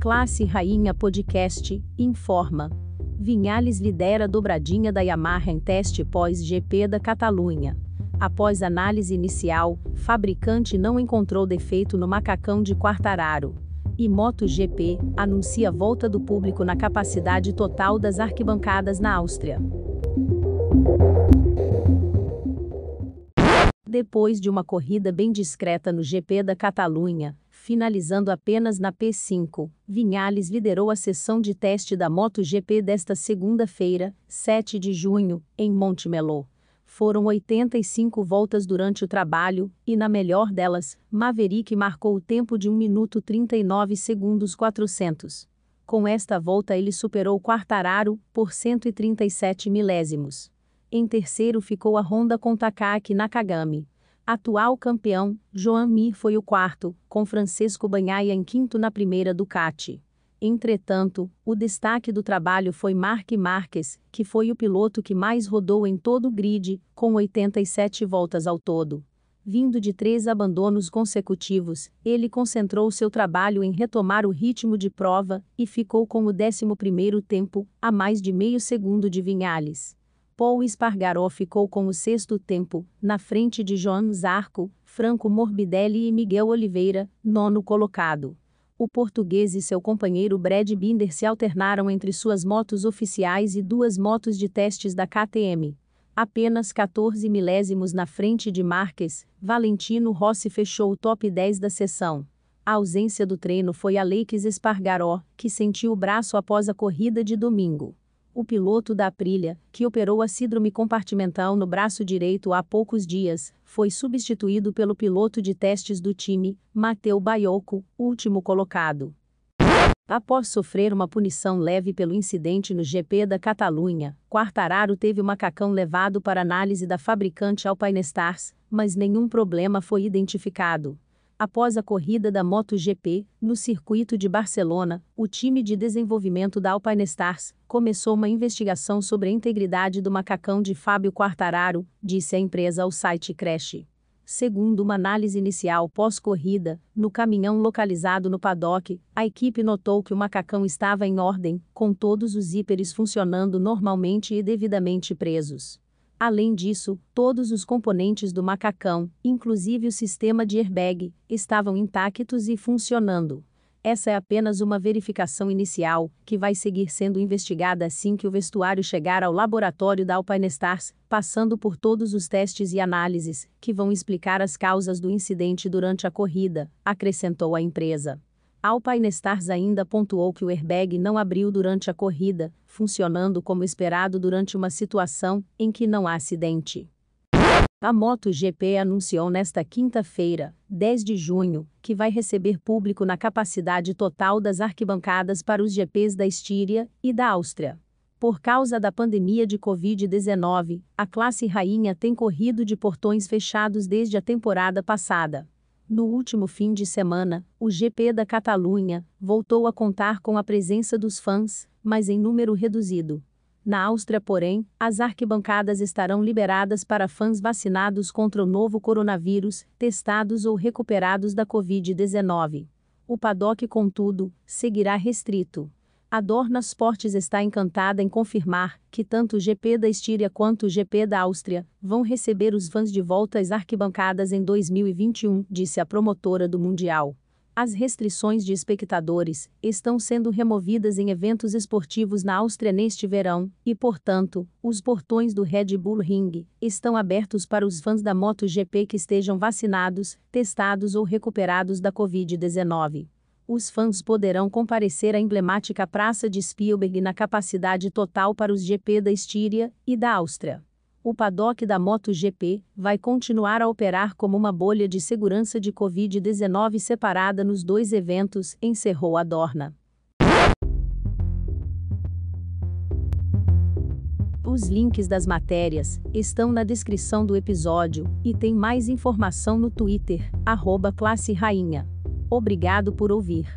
Classe Rainha Podcast informa. Vinhales lidera a dobradinha da Yamaha em teste pós-GP da Catalunha. Após análise inicial, fabricante não encontrou defeito no macacão de Quartararo. E MotoGP anuncia volta do público na capacidade total das arquibancadas na Áustria. Depois de uma corrida bem discreta no GP da Catalunha, finalizando apenas na P5, Vinhales liderou a sessão de teste da MotoGP desta segunda-feira, 7 de junho, em Montemelo. Foram 85 voltas durante o trabalho, e na melhor delas, Maverick marcou o tempo de 1 minuto 39 segundos 400. Com esta volta ele superou Quartararo, por 137 milésimos. Em terceiro ficou a Honda com Takaki Nakagami. Atual campeão, Joan Mir foi o quarto, com Francisco Banhaia em quinto na primeira Ducati. Entretanto, o destaque do trabalho foi Marc Marques, que foi o piloto que mais rodou em todo o grid, com 87 voltas ao todo. Vindo de três abandonos consecutivos, ele concentrou seu trabalho em retomar o ritmo de prova e ficou com o 11º tempo, a mais de meio segundo de Vinhales. Paul Espargaró ficou com o sexto tempo, na frente de João Zarco, Franco Morbidelli e Miguel Oliveira, nono colocado. O português e seu companheiro Brad Binder se alternaram entre suas motos oficiais e duas motos de testes da KTM. Apenas 14 milésimos na frente de Marques, Valentino Rossi fechou o top 10 da sessão. A ausência do treino foi Alex Espargaró, que sentiu o braço após a corrida de domingo o piloto da Aprilia, que operou a síndrome compartimental no braço direito há poucos dias, foi substituído pelo piloto de testes do time, Mateu Baioco, último colocado. Após sofrer uma punição leve pelo incidente no GP da Catalunha, Quartararo teve o macacão levado para análise da fabricante Alpine Stars, mas nenhum problema foi identificado. Após a corrida da MotoGP, no circuito de Barcelona, o time de desenvolvimento da Alpine Stars começou uma investigação sobre a integridade do macacão de Fábio Quartararo, disse a empresa ao site Crash. Segundo uma análise inicial pós-corrida, no caminhão localizado no paddock, a equipe notou que o macacão estava em ordem, com todos os zíperes funcionando normalmente e devidamente presos. Além disso, todos os componentes do macacão, inclusive o sistema de airbag, estavam intactos e funcionando. Essa é apenas uma verificação inicial, que vai seguir sendo investigada assim que o vestuário chegar ao laboratório da Alpine Stars, passando por todos os testes e análises, que vão explicar as causas do incidente durante a corrida, acrescentou a empresa. Alpine Stars ainda pontuou que o airbag não abriu durante a corrida, funcionando como esperado durante uma situação em que não há acidente. A MotoGP anunciou nesta quinta-feira, 10 de junho, que vai receber público na capacidade total das arquibancadas para os GPs da Estíria e da Áustria. Por causa da pandemia de Covid-19, a classe rainha tem corrido de portões fechados desde a temporada passada. No último fim de semana, o GP da Catalunha voltou a contar com a presença dos fãs, mas em número reduzido. Na Áustria, porém, as arquibancadas estarão liberadas para fãs vacinados contra o novo coronavírus, testados ou recuperados da Covid-19. O paddock, contudo, seguirá restrito. A Dorna Sports está encantada em confirmar que tanto o GP da Estíria quanto o GP da Áustria vão receber os fãs de volta às arquibancadas em 2021, disse a promotora do Mundial. As restrições de espectadores estão sendo removidas em eventos esportivos na Áustria neste verão, e, portanto, os portões do Red Bull Ring estão abertos para os fãs da MotoGP que estejam vacinados, testados ou recuperados da Covid-19 os fãs poderão comparecer à emblemática Praça de Spielberg na capacidade total para os GP da Estíria e da Áustria. O paddock da MotoGP vai continuar a operar como uma bolha de segurança de Covid-19 separada nos dois eventos, encerrou a Dorna. Os links das matérias estão na descrição do episódio e tem mais informação no Twitter, arroba classe rainha. Obrigado por ouvir.